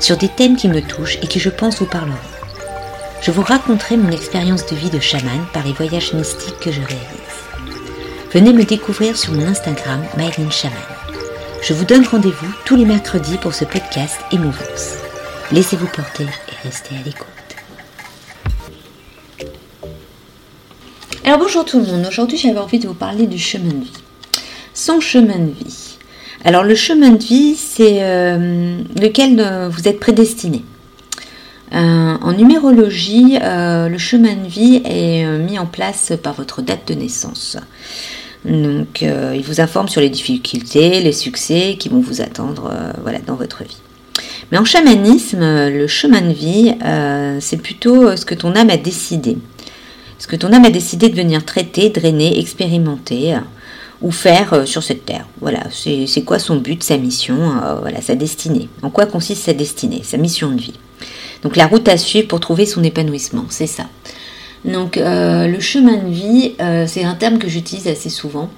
sur des thèmes qui me touchent et qui je pense vous parleront. Je vous raconterai mon expérience de vie de chaman par les voyages mystiques que je réalise. Venez me découvrir sur mon Instagram Myline Chaman. Je vous donne rendez-vous tous les mercredis pour ce podcast Émouvance. Laissez-vous porter et restez à l'écoute. Alors bonjour tout le monde, aujourd'hui j'avais envie de vous parler du chemin de vie. Son chemin de vie. Alors le chemin de vie, c'est euh, lequel euh, vous êtes prédestiné. Euh, en numérologie, le chemin de vie est mis en place par votre date de naissance. Donc, il vous informe sur les difficultés, les succès qui vont vous attendre voilà, dans votre vie. Mais en chamanisme, le chemin de vie, c'est plutôt ce que ton âme a décidé. Ce que ton âme a décidé de venir traiter, drainer, expérimenter ou faire euh, sur cette terre. Voilà, c'est quoi son but, sa mission, euh, voilà, sa destinée. En quoi consiste sa destinée, sa mission de vie? Donc la route à suivre pour trouver son épanouissement, c'est ça. Donc euh, le chemin de vie, c'est un terme que j'utilise assez souvent.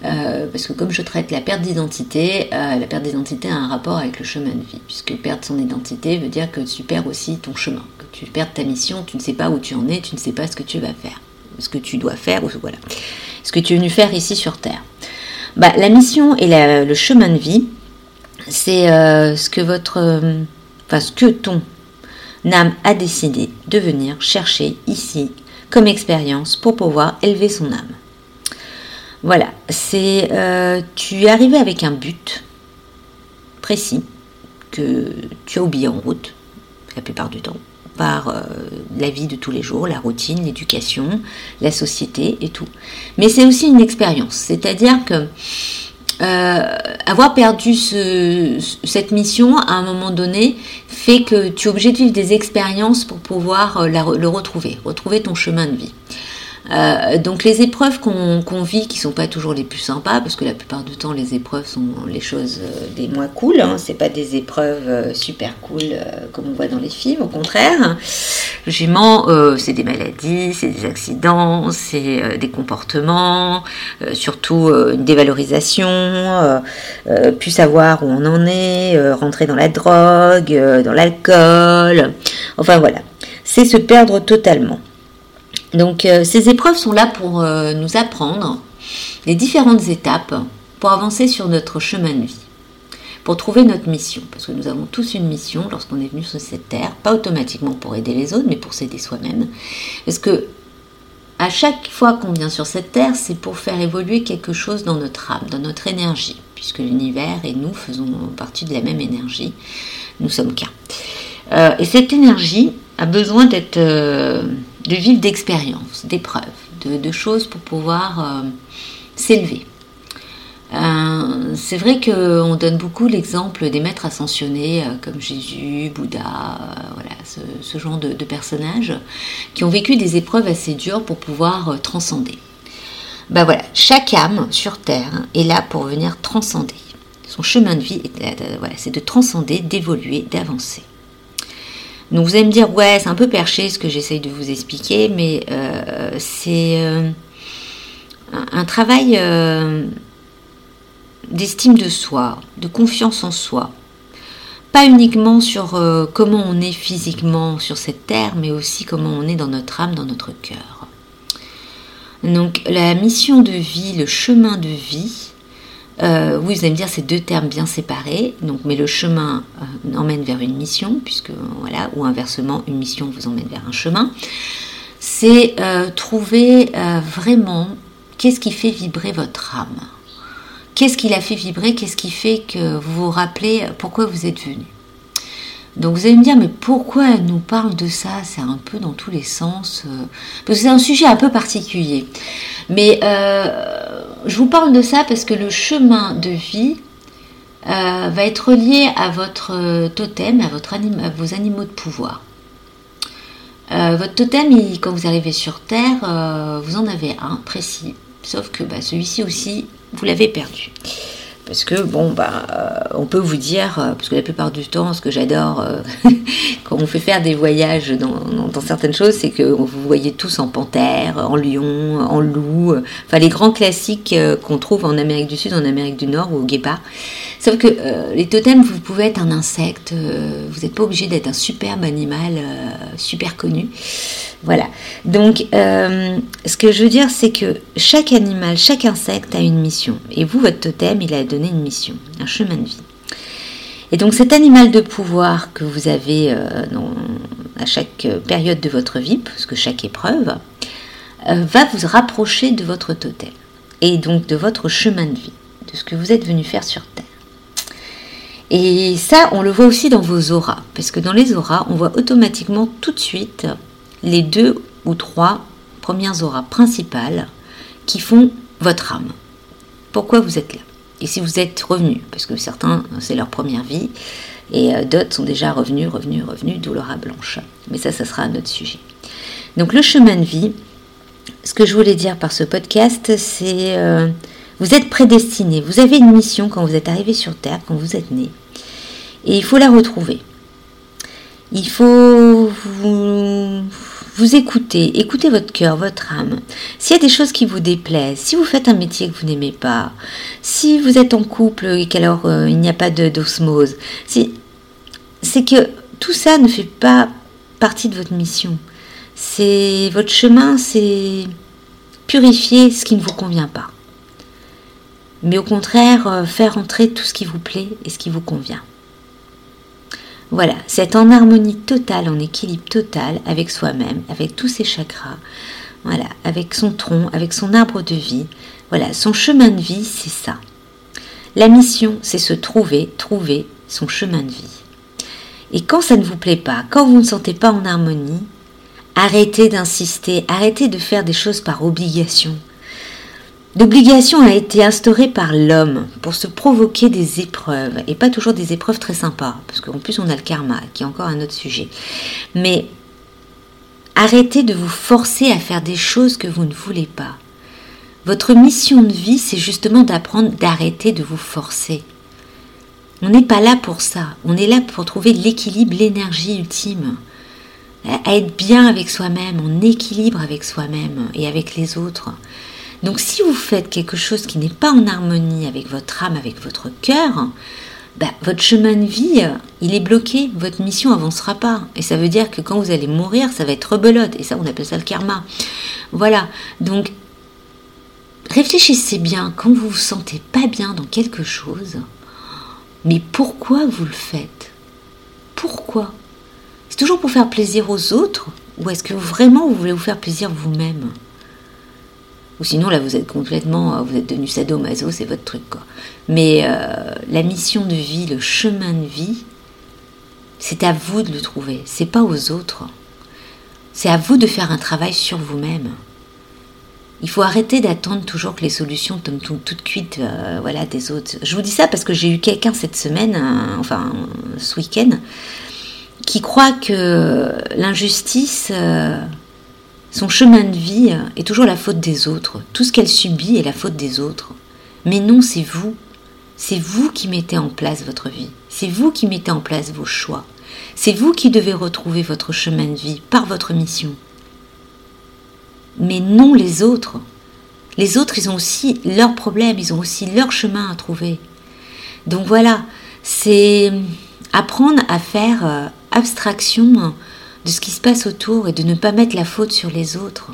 parce que comme je traite la perte d'identité, la perte d'identité a un rapport avec le chemin de vie, puisque perdre son identité veut dire que tu perds aussi ton chemin, que tu perds ta mission, tu ne sais pas où tu en es, tu ne sais pas ce que tu vas faire, ce que tu dois faire, voilà ce que tu es venu faire ici sur Terre. Bah, la mission et le chemin de vie, c'est euh, ce que votre, euh, enfin, ce que ton âme a décidé de venir chercher ici comme expérience pour pouvoir élever son âme. Voilà, c'est euh, tu es arrivé avec un but précis que tu as oublié en route la plupart du temps euh, la vie de tous les jours, la routine, l'éducation, la société et tout. Mais c'est aussi une expérience, c'est-à-dire que euh, avoir perdu cette mission à un moment donné fait que tu es obligé de vivre des expériences pour pouvoir euh, le retrouver, retrouver ton chemin de vie. Euh, donc les épreuves qu'on vit, qui sont pas toujours les plus sympas, parce que la plupart du temps les épreuves sont les choses euh, des moins cool, hein, c'est pas des épreuves euh, super cool comme on voit dans les films, au contraire. Logiquement, c'est des maladies, c'est des accidents, c'est des comportements, surtout une dévalorisation, plus savoir où on en est, rentrer dans la drogue, dans l'alcool, enfin voilà, c'est se perdre totalement. Donc euh, ces épreuves sont là pour euh, nous apprendre les différentes étapes pour avancer sur notre chemin de vie, pour trouver notre mission. Parce que nous avons tous une mission lorsqu'on est venu sur cette terre, pas automatiquement pour aider les autres, mais pour s'aider soi-même. Parce que à chaque fois qu'on vient sur cette terre, c'est pour faire évoluer quelque chose dans notre âme, dans notre énergie, puisque l'univers et nous faisons partie de la même énergie. Nous sommes qu'un. Euh, et cette énergie a besoin d'être de vivre d'expériences, d'épreuves, de, choses pour pouvoir euh, s'élever. Euh, c'est vrai qu'on donne beaucoup l'exemple des maîtres ascensionnés euh, comme Jésus, Bouddha, voilà, ce, genre de, personnages qui ont vécu des épreuves assez dures pour pouvoir transcender. Ben voilà, chaque âme sur Terre est là pour venir transcender. Son chemin de vie, c'est de transcender, d'évoluer, d'avancer. Donc vous allez me dire, ouais, c'est un peu perché ce que j'essaye de vous expliquer, mais euh, c'est euh, un travail euh, d'estime de soi, de confiance en soi. Pas uniquement sur comment on est physiquement sur cette terre, mais aussi comment on est dans notre âme, dans notre cœur. Donc la mission de vie, le chemin de vie, euh, vous allez me dire, c'est deux termes bien séparés, donc, mais le chemin euh, emmène vers une mission, puisque voilà, ou inversement, une mission vous emmène vers un chemin. C'est euh, trouver vraiment qu'est-ce qui fait vibrer votre âme. Qu'est-ce qui l'a fait vibrer? Qu'est-ce qui fait que vous vous rappelez pourquoi vous êtes venu? Donc vous allez me dire, mais pourquoi elle nous parle de ça? C'est un peu dans tous les sens. parce que c'est un sujet un peu particulier. Mais je vous parle de ça parce que le chemin de vie euh, va être lié à votre totem, à, votre vos animaux de pouvoir. Euh, votre totem, quand vous arrivez sur Terre, euh, vous en avez un précis. Sauf que bah, celui-ci aussi, vous l'avez perdu. Parce que, bon, bah, euh, on peut vous dire, euh, parce que la plupart du temps, ce que j'adore euh, quand on fait faire des voyages dans, certaines choses, c'est que vous voyez tous en panthère, en lion, en loup, enfin les grands classiques qu'on trouve en Amérique du Sud, en Amérique du Nord ou au guépard. Sauf que les totems, vous pouvez être un insecte, vous n'êtes pas obligé d'être un superbe animal super connu. Voilà. Donc, euh, ce que je veux dire, c'est que chaque animal, chaque insecte a une mission. Et vous, votre totem, il a donné une mission, un chemin de vie. Et donc, cet animal de pouvoir que vous avez euh, à chaque période de votre vie, parce que chaque épreuve, euh, va vous rapprocher de votre totem. Et donc de votre chemin de vie, de ce que vous êtes venu faire sur Terre. Et ça, on le voit aussi dans vos auras, parce que dans les auras, on voit automatiquement tout de suite les deux ou trois premières auras principales qui font votre âme. Pourquoi vous êtes là? Et si vous êtes revenu, parce que certains, c'est leur première vie, et euh, d'autres sont déjà revenus, revenus, revenus, d'où l'aura blanche. Mais ça, ça sera un autre sujet. Donc le chemin de vie, ce que je voulais dire par ce podcast, c'est euh, vous êtes prédestiné, vous avez une mission quand vous êtes arrivé sur Terre, quand vous êtes né, et il faut la retrouver. Il faut vous écoutez, écoutez votre cœur, votre âme. S'il y a des choses qui vous déplaisent, si vous faites un métier que vous n'aimez pas, si vous êtes en couple et qu'alors euh, il n'y a pas d'osmose, si, c'est que tout ça ne fait pas partie de votre mission. C'est votre chemin, c'est purifier ce qui ne vous convient pas. Mais au contraire, euh, faire entrer tout ce qui vous plaît et ce qui vous convient. Voilà, c'est en harmonie totale, en équilibre total avec soi-même, avec tous ses chakras, voilà, avec son tronc, avec son arbre de vie. Voilà, son chemin de vie, c'est ça. La mission, c'est se trouver, trouver son chemin de vie. Et quand ça ne vous plaît pas, quand vous ne sentez pas en harmonie, arrêtez d'insister, arrêtez de faire des choses par obligation. L'obligation a été instaurée par l'homme pour se provoquer des épreuves, et pas toujours des épreuves très sympas, parce qu'en plus on a le karma, qui est encore un autre sujet. Mais arrêtez de vous forcer à faire des choses que vous ne voulez pas. Votre mission de vie, c'est justement d'apprendre d'arrêter de vous forcer. On n'est pas là pour ça, on est là pour trouver l'équilibre, l'énergie ultime, à être bien avec soi-même, en équilibre avec soi-même et avec les autres. Donc si vous faites quelque chose qui n'est pas en harmonie avec votre âme, avec votre cœur, bah, votre chemin de vie, il est bloqué, votre mission avancera pas. Et ça veut dire que quand vous allez mourir, ça va être rebelote. Et ça, on appelle ça le karma. Voilà. Donc, réfléchissez bien quand vous vous sentez pas bien dans quelque chose. Mais pourquoi vous le faites? Pourquoi? C'est toujours pour faire plaisir aux autres Ou est-ce que vraiment vous voulez vous faire plaisir vous-même? Ou sinon, là, vous êtes complètement, euh, vous êtes devenu sadomaso, c'est votre truc, quoi. Mais euh, la mission de vie, le chemin de vie, c'est à vous de le trouver, c'est pas aux autres. C'est à vous de faire un travail sur vous-même. Il faut arrêter d'attendre toujours que les solutions tombent toutes cuites euh, voilà, des autres. Je vous dis ça parce que j'ai eu quelqu'un cette semaine, enfin ce week-end, qui croit que l'injustice, son chemin de vie est toujours la faute des autres. Tout ce qu'elle subit est la faute des autres. Mais non, c'est vous. C'est vous qui mettez en place votre vie. C'est vous qui mettez en place vos choix. C'est vous qui devez retrouver votre chemin de vie par votre mission. Mais non les autres. Les autres, ils ont aussi leurs problèmes, ils ont aussi leur chemin à trouver. Donc voilà, c'est apprendre à faire euh, abstraction de ce qui se passe autour et de ne pas mettre la faute sur les autres.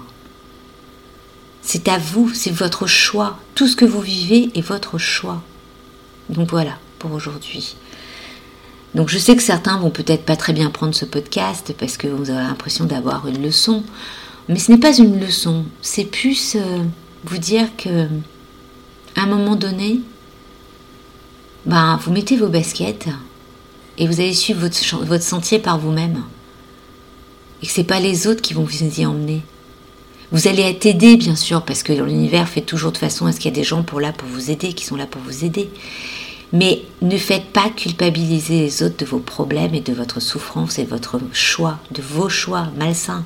C'est à vous, c'est votre choix. Tout ce que vous vivez est votre choix. Donc voilà pour aujourd'hui. Donc je sais que certains vont peut-être pas très bien prendre ce podcast parce que vous avez l'impression d'avoir une leçon, mais ce n'est pas une leçon. C'est plus euh, vous dire que à un moment donné, ben, vous mettez vos baskets et vous allez suivre votre, votre sentier par vous-même et que c'est pas les autres qui vont vous y emmener. Vous allez être aidé, bien sûr, parce que l'univers fait toujours de façon à ce qu'il y ait des gens pour là pour vous aider, qui sont là pour vous aider. Mais ne faites pas culpabiliser les autres de vos problèmes et de votre souffrance et de votre choix, de vos choix malsains.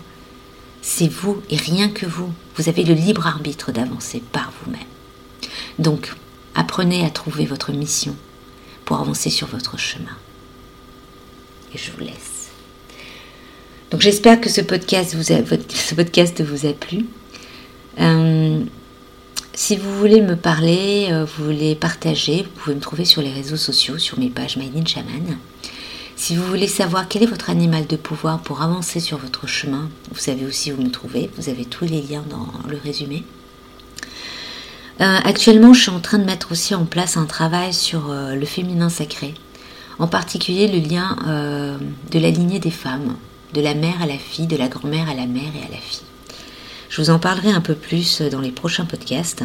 C'est vous et rien que vous. Vous avez le libre arbitre d'avancer par vous-même. Donc, apprenez à trouver votre mission pour avancer sur votre chemin. Et je vous laisse. Donc j'espère que ce podcast vous a, ce podcast vous a plu. Euh, si vous voulez me parler, euh, vous voulez partager, vous pouvez me trouver sur les réseaux sociaux, sur mes pages Made Shaman. Si vous voulez savoir quel est votre animal de pouvoir pour avancer sur votre chemin, vous savez aussi où me trouver. Vous avez tous les liens dans le résumé. Euh, actuellement, je suis en train de mettre aussi en place un travail sur le féminin sacré, en particulier le lien de la lignée des femmes, de la mère à la fille, de la grand-mère à la mère et à la fille. Je vous en parlerai un peu plus dans les prochains podcasts.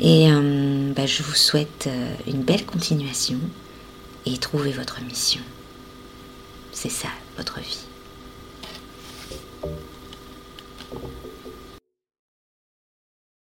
Et euh, bah, je vous souhaite euh, une belle continuation et trouvez votre mission. C'est ça, votre vie.